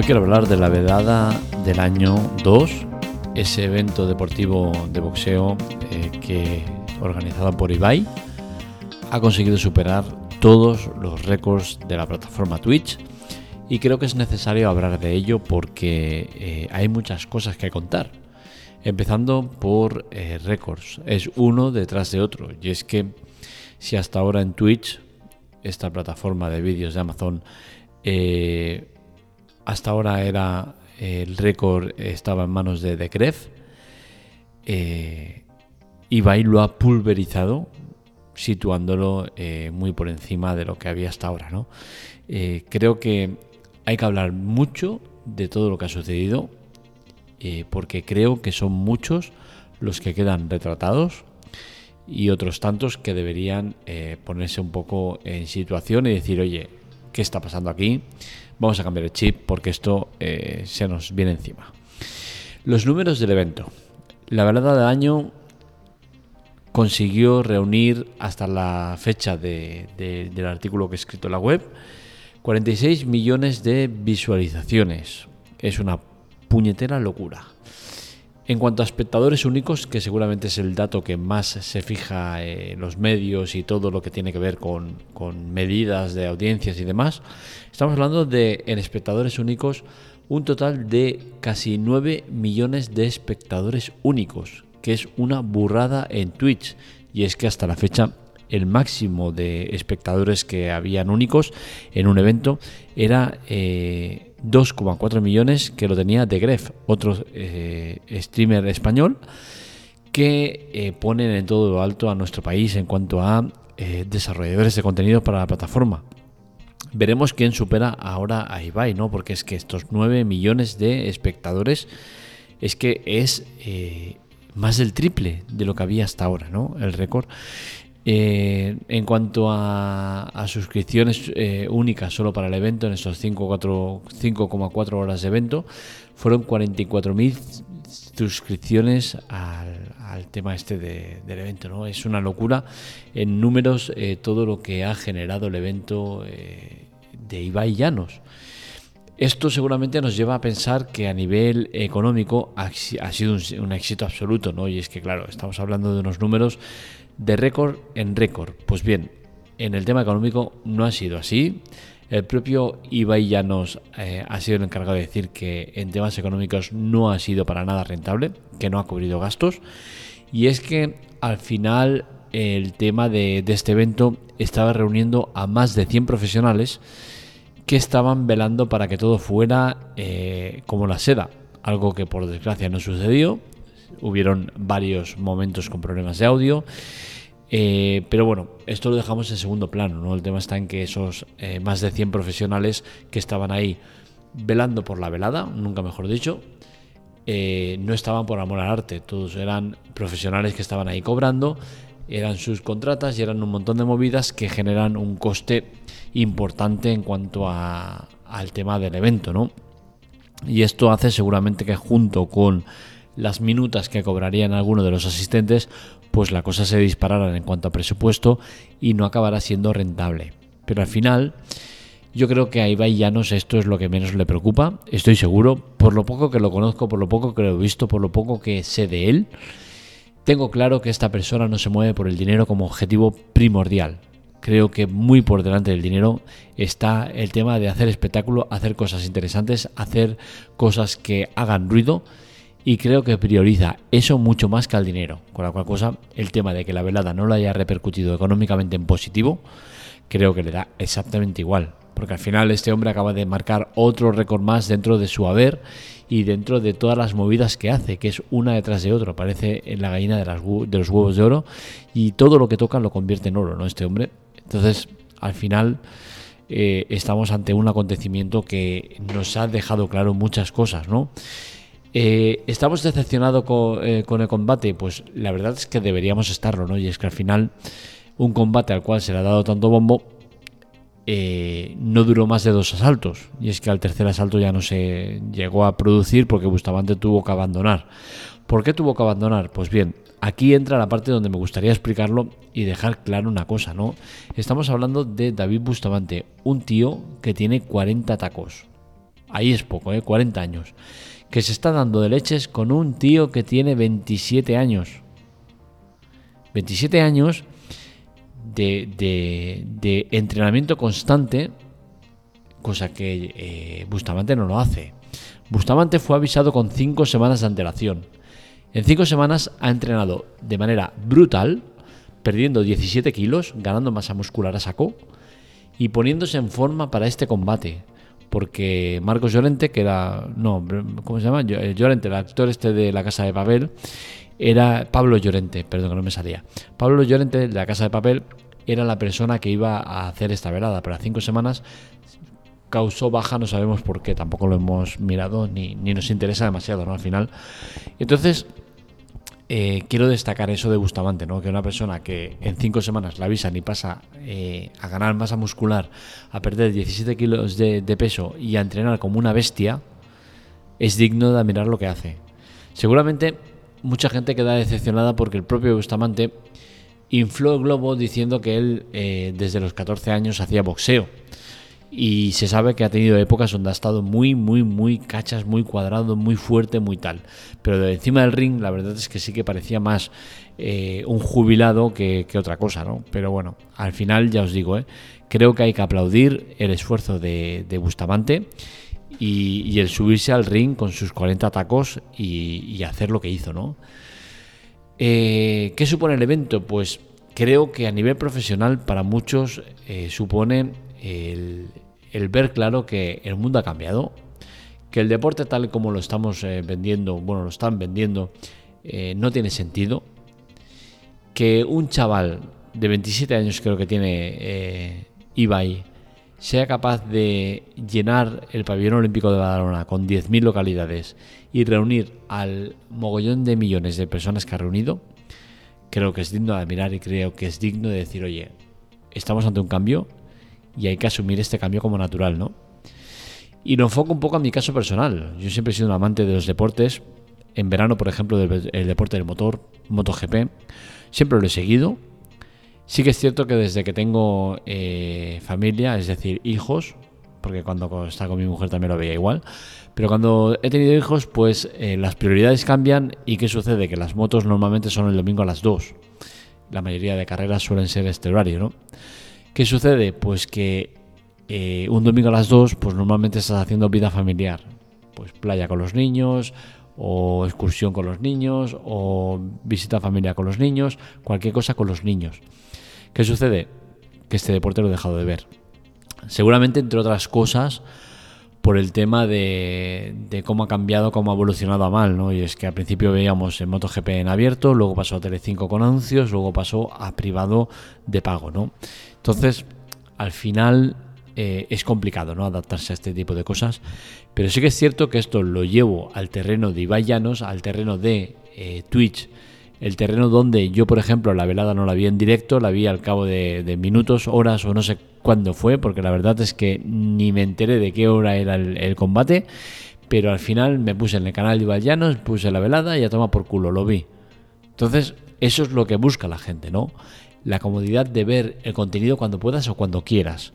Hoy quiero hablar de la vedada del año 2, ese evento deportivo de boxeo eh, que organizado por Ibai ha conseguido superar todos los récords de la plataforma Twitch. Y creo que es necesario hablar de ello porque eh, hay muchas cosas que contar. Empezando por eh, récords, es uno detrás de otro. Y es que si hasta ahora en Twitch, esta plataforma de vídeos de Amazon, hasta ahora era el récord estaba en manos de Decref. Eh, Ibai lo ha pulverizado, situándolo eh, muy por encima de lo que había hasta ahora. ¿no? Eh, creo que hay que hablar mucho de todo lo que ha sucedido, eh, porque creo que son muchos los que quedan retratados y otros tantos que deberían ponerse un poco en situación y decir, oye, ¿qué está pasando aquí? Vamos a cambiar el chip porque esto eh, se nos viene encima. Los números del evento. La verdad del año consiguió reunir hasta la fecha del artículo que he escrito en la web 46 millones de visualizaciones. Es una puñetera locura. En cuanto a espectadores únicos, que seguramente es el dato que más se fija en los medios y todo lo que tiene que ver con, medidas de audiencias y demás, estamos hablando de en espectadores únicos un total de casi 9 millones de espectadores únicos, que es una burrada en Twitch. Y es que hasta la fecha el máximo de espectadores que habían únicos en un evento era... Eh, 2,4 millones que lo tenía de Gref, otro eh, streamer español que eh, ponen en todo lo alto a nuestro país en cuanto a eh, desarrolladores de contenido para la plataforma. Veremos quién supera ahora a Ibai, ¿no? Porque es que estos 9 millones de espectadores es que es más del triple de lo que había hasta ahora, ¿no? El récord. Eh, en cuanto a, suscripciones eh, únicas solo para el evento, en estos 5,4 horas de evento, fueron 44.000 suscripciones al, tema este del evento. Es una locura en números eh, todo lo que ha generado el evento de Ibai Llanos. Esto seguramente nos lleva a pensar que a nivel económico ha, sido un, un, éxito absoluto, ¿no? Y es que, claro, estamos hablando de unos números de récord en récord. Pues bien, en el tema económico no ha sido así. El propio Ibai ya nos eh, ha sido el encargado de decir que en temas económicos no ha sido para nada rentable, que no ha cubrido gastos. Y es que al final el tema de, este evento estaba reuniendo a más de 100 profesionales que estaban velando para que todo fuera eh, como la seda, algo que por desgracia no sucedió. Hubieron varios momentos con problemas de audio eh, pero bueno, esto lo dejamos en segundo plano, ¿no? El tema está en que esos eh, más de 100 profesionales que estaban ahí velando por la velada, nunca mejor dicho, eh, no estaban por amor al arte, todos eran profesionales que estaban ahí cobrando, eran sus contratas y eran un montón de movidas que generan un coste importante en cuanto al tema del evento, ¿no? Y esto hace seguramente que junto con las minutas que cobrarían algunos de los asistentes, pues la cosa se disparará en cuanto a presupuesto y no acabará siendo rentable. Pero al final, yo creo que a Ibai Llanos esto es lo que menos le preocupa, estoy seguro, por lo poco que lo conozco, por lo poco que lo he visto, por lo poco que sé de él. Tengo claro que esta persona no se mueve por el dinero como objetivo primordial. Creo que muy por delante del dinero está el tema de hacer espectáculo, hacer cosas interesantes, hacer cosas que hagan ruido y creo que prioriza eso mucho más que al dinero. Con la cual cosa, el tema de que la velada no lo haya repercutido económicamente en positivo, creo que le da exactamente igual. Porque al final este hombre acaba de marcar otro récord más dentro de su haber y dentro de todas las movidas que hace, que es una detrás de otra. Parece en la gallina de, las, los huevos de oro y todo lo que toca lo convierte en oro, ¿no? Este hombre. Entonces, al final... Eh, estamos ante un acontecimiento que nos ha dejado claro muchas cosas, ¿no? Eh, ¿Estamos decepcionados eh, con, el combate? Pues la verdad es que deberíamos estarlo, ¿no? Y es que al final un combate al cual se le ha dado tanto bombo eh, no duró más de dos asaltos. Y es que al tercer asalto ya no se llegó a producir porque Bustamante tuvo que abandonar. ¿Por qué tuvo que abandonar? Pues bien, aquí entra la parte donde me gustaría explicarlo y dejar claro una cosa, ¿no? Estamos hablando de David Bustamante, un tío que tiene 40 tacos. ahí es poco, ¿eh? 40 años, que se está dando de leches con un tío que tiene 27 años. 27 años de, entrenamiento constante, cosa que eh, Bustamante no lo hace. Bustamante fue avisado con 5 semanas de antelación. En 5 semanas ha entrenado de manera brutal, perdiendo 17 kilos, ganando masa muscular a saco y poniéndose en forma para este combate. Porque Marcos Llorente, que era. No, ¿cómo se llama? Eh, Llorente, el actor este de La Casa de Papel, era Pablo Llorente, perdón que no me salía. Pablo Llorente de La Casa de Papel era la persona que iba a hacer esta velada, pero a cinco semanas causó baja, no sabemos por qué, tampoco lo hemos mirado ni, ni nos interesa demasiado, ¿no? Al final. Entonces, eh, quiero destacar eso de Bustamante, ¿no? que una persona que en cinco semanas la avisan y pasa eh, a ganar masa muscular, a perder 17 kilos de, peso y a entrenar como una bestia, es digno de admirar lo que hace. Seguramente mucha gente queda decepcionada porque el propio Bustamante infló el globo diciendo que él eh, desde los 14 años hacía boxeo y se sabe que ha tenido épocas donde ha estado muy, muy, muy cachas, muy cuadrado, muy fuerte, muy tal. Pero de encima del ring, la verdad es que sí que parecía más eh, un jubilado que, otra cosa, ¿no? Pero bueno, al final ya os digo, ¿eh? creo que hay que aplaudir el esfuerzo de, Bustamante y, el subirse al ring con sus 40 tacos y, hacer lo que hizo, ¿no? Eh, ¿Qué supone el evento? Pues creo que a nivel profesional para muchos supone el, ver claro que el mundo ha cambiado, que el deporte tal como lo estamos eh, vendiendo, bueno, lo están vendiendo, eh, no tiene sentido, que un chaval de 27 años creo que tiene eh, Ibai sea capaz de llenar el pabellón olímpico de Badalona con 10.000 localidades y reunir al mogollón de millones de personas que ha reunido, creo que es digno de admirar y creo que es digno de decir, oye, estamos ante un cambio, y hay que asumir este cambio como natural, ¿no? Y lo enfoco un poco a mi caso personal. Yo siempre he sido un amante de los deportes. En verano, por ejemplo, el deporte del motor, MotoGP, siempre lo he seguido. Sí que es cierto que desde que tengo eh, familia, es decir, hijos, porque cuando estaba con mi mujer también lo veía igual, pero cuando he tenido hijos, pues eh, las prioridades cambian y ¿qué sucede? Que las motos normalmente son el domingo a las 2. La mayoría de carreras suelen ser este horario, ¿no? ¿Qué sucede? Pues que eh, un domingo a las 2, pues normalmente estás haciendo vida familiar. Pues playa con los niños, o excursión con los niños, o visita familia con los niños, cualquier cosa con los niños. ¿Qué sucede? Que este deporte lo he dejado de ver. Seguramente, entre otras cosas, por el tema de, de, cómo ha cambiado, cómo ha evolucionado a mal, ¿no? Y es que al principio veíamos el MotoGP en abierto, luego pasó a Tele5 con anuncios, luego pasó a privado de pago, ¿no? Entonces, al final eh, es complicado ¿no? adaptarse a este tipo de cosas, pero sí que es cierto que esto lo llevo al terreno de Ibai Llanos, al terreno de eh, Twitch, el terreno donde yo, por ejemplo, la velada no la vi en directo, la vi al cabo de, minutos, horas o no sé cuándo fue, porque la verdad es que ni me enteré de qué hora era el, combate, pero al final me puse en el canal de Ibai Llanos, puse la velada y a toma por culo, lo vi. Entonces, eso es lo que busca la gente, ¿no? La comodidad de ver el contenido cuando puedas o cuando quieras.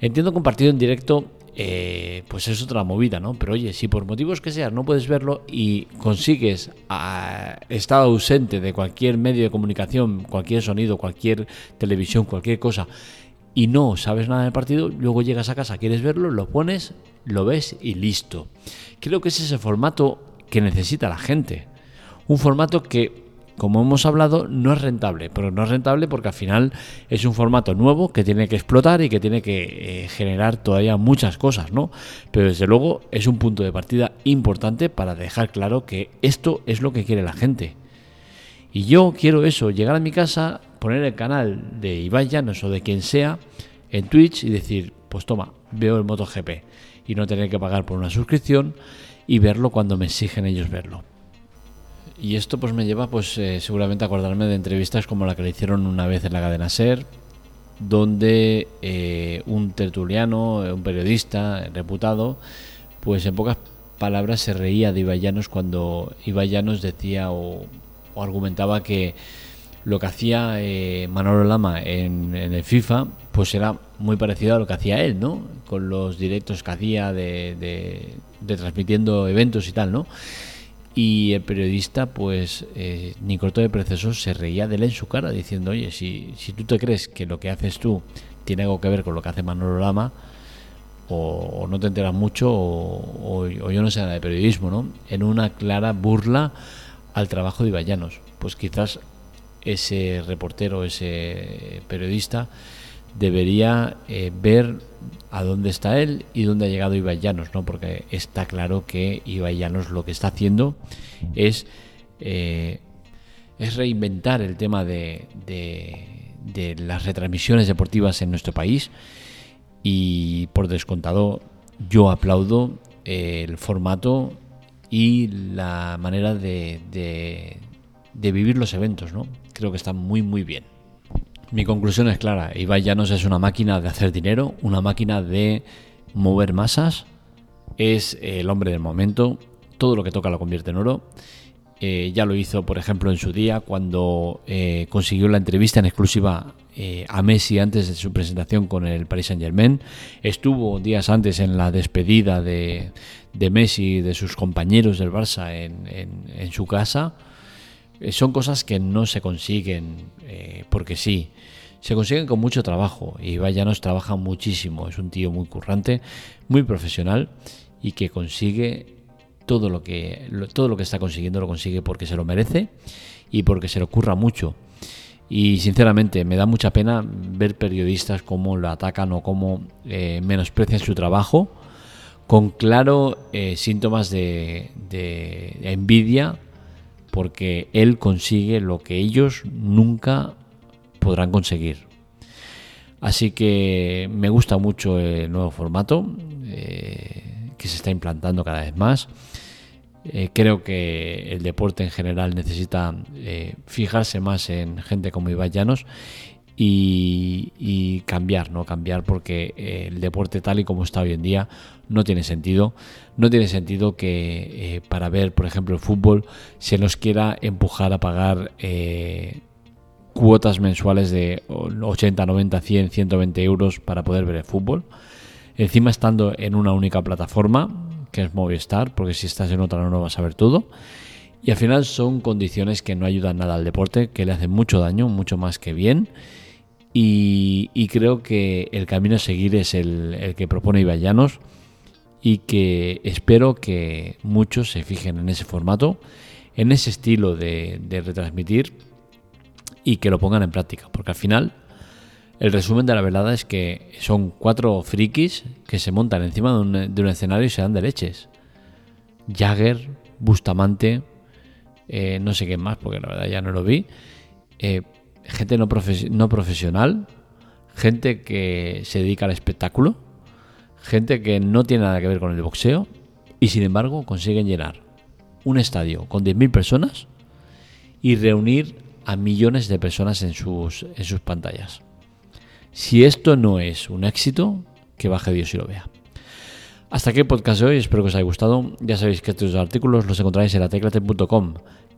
Entiendo compartido en directo, eh, pues es otra movida, ¿no? Pero oye, si por motivos que sean no puedes verlo y consigues a, estar ausente de cualquier medio de comunicación, cualquier sonido, cualquier televisión, cualquier cosa, y no sabes nada del partido, luego llegas a casa, quieres verlo, lo pones, lo ves y listo. Creo que ese es el formato que necesita la gente. Un formato que como hemos hablado, no es rentable, pero no es rentable porque al final es un formato nuevo que tiene que explotar y que tiene que eh, generar todavía muchas cosas, ¿no? Pero desde luego es un punto de partida importante para dejar claro que esto es lo que quiere la gente. Y yo quiero eso, llegar a mi casa, poner el canal de Ibai Llanos o de quien sea en Twitch y decir, pues toma, veo el MotoGP y no tener que pagar por una suscripción y verlo cuando me exigen ellos verlo. Y esto pues me lleva pues eh, seguramente a acordarme de entrevistas como la que le hicieron una vez en la cadena SER, donde eh, un tertuliano, un periodista reputado, pues en pocas palabras se reía de Ibayanos cuando Ibayanos decía o, argumentaba que lo que hacía eh, Manolo Lama en, el FIFA, pues era muy parecido a lo que hacía él, ¿no? Con los directos que hacía de, de, transmitiendo eventos y tal, ¿no? Y el periodista, pues, eh, ni corto de procesos, se reía de él en su cara, diciendo, oye, si, si tú te crees que lo que haces tú tiene algo que ver con lo que hace Manolo Lama, o, no te enteras mucho, o, yo no sé nada de periodismo, ¿no? En una clara burla al trabajo de Ibayanos. Pues quizás ese reportero, ese periodista, debería eh, ver a dónde está él y dónde ha llegado Ibai ¿no? porque está claro que Ibai lo que está haciendo es, eh, es reinventar el tema de, de, las retransmisiones deportivas en nuestro país y por descontado yo aplaudo el formato y la manera de, de vivir los eventos, ¿no? Creo que está muy, muy bien. Mi conclusión es clara, Ibai Llanos es una máquina de hacer dinero, una máquina de mover masas, es el hombre del momento, todo lo que toca lo convierte en oro. Eh, ya lo hizo, por ejemplo, en su día cuando eh, consiguió la entrevista en exclusiva eh, a Messi antes de su presentación con el Paris Saint Germain. Estuvo días antes en la despedida de, de Messi de sus compañeros del Barça en su casa. Eh, son cosas que no se consiguen eh, porque sí. Se consiguen con mucho trabajo y Vallanos trabaja muchísimo. Es un tío muy currante, muy profesional y que consigue todo lo que todo lo que está consiguiendo lo consigue porque se lo merece y porque se le ocurra mucho. Y sinceramente me da mucha pena ver periodistas cómo lo atacan o cómo eh, menosprecian su trabajo con claro síntomas de, de envidia porque él consigue lo que ellos nunca podrán conseguir. Así que me gusta mucho el nuevo formato eh, que se está implantando cada vez más. Eh, creo que el deporte en general necesita eh, fijarse más en gente como Ibai Llanos y, cambiar, ¿no? Cambiar porque eh, el deporte tal y como está hoy en día no tiene sentido. No tiene sentido que eh, para ver, por ejemplo, el fútbol se nos quiera empujar a pagar eh, cuotas mensuales de 80, 90, 100, 120 euros para poder ver el fútbol. Encima estando en una única plataforma, que es Movistar, porque si estás en otra no vas a ver todo. Y al final son condiciones que no ayudan nada al deporte, que le hacen mucho daño, mucho más que bien y, creo que el camino a seguir es el, que propone Ibayanos y que espero que muchos se fijen en ese formato, en ese estilo de, retransmitir y que lo pongan en práctica, porque al final el resumen de la velada es que son cuatro frikis que se montan encima de un, escenario y se dan de leches. Jagger, Bustamante, eh, no sé qué más, porque la verdad ya no lo vi. Eh, gente no, no profesional, gente que se dedica al espectáculo, gente que no tiene nada que ver con el boxeo y sin embargo consiguen llenar un estadio con 10.000 personas y reunir a millones de personas en sus, en sus pantallas. Si esto no es un éxito, que baje Dios y lo vea. Hasta aquí el podcast de hoy, espero que os haya gustado. Ya sabéis que estos artículos los encontráis en la teclate.com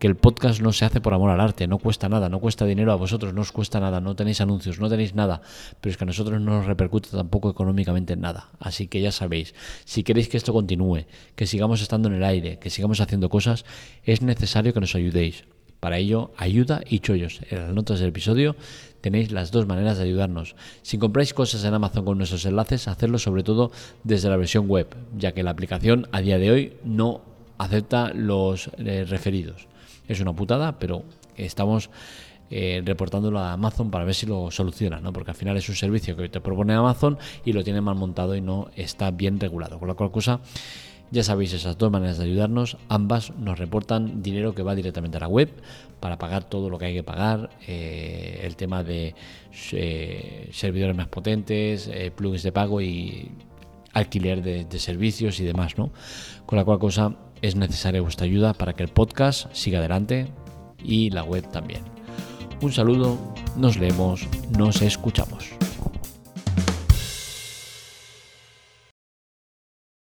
que el podcast no se hace por amor al arte, no cuesta nada, no cuesta dinero a vosotros, no os cuesta nada, no tenéis anuncios, no tenéis nada, pero es que a nosotros no nos repercute tampoco económicamente en nada. Así que ya sabéis, si queréis que esto continúe, que sigamos estando en el aire, que sigamos haciendo cosas, es necesario que nos ayudéis. Para ello, ayuda y chollos. En las notas del episodio tenéis las dos maneras de ayudarnos. Si compráis cosas en Amazon con nuestros enlaces, hacerlo sobre todo desde la versión web, ya que la aplicación a día de hoy no acepta los eh, referidos. Es una putada, pero estamos eh, reportándolo a Amazon para ver si lo soluciona, ¿no? Porque al final es un servicio que te propone Amazon y lo tiene mal montado y no está bien regulado. Con la cual cosa, ya sabéis esas dos maneras de ayudarnos. Ambas nos reportan dinero que va directamente a la web para pagar todo lo que hay que pagar. Eh, el tema de eh, servidores más potentes, plugins de pago y alquiler de, de servicios y demás, ¿no? Con la cual cosa es necesaria vuestra ayuda para que el podcast siga adelante y la web también. Un saludo, nos leemos, nos escuchamos.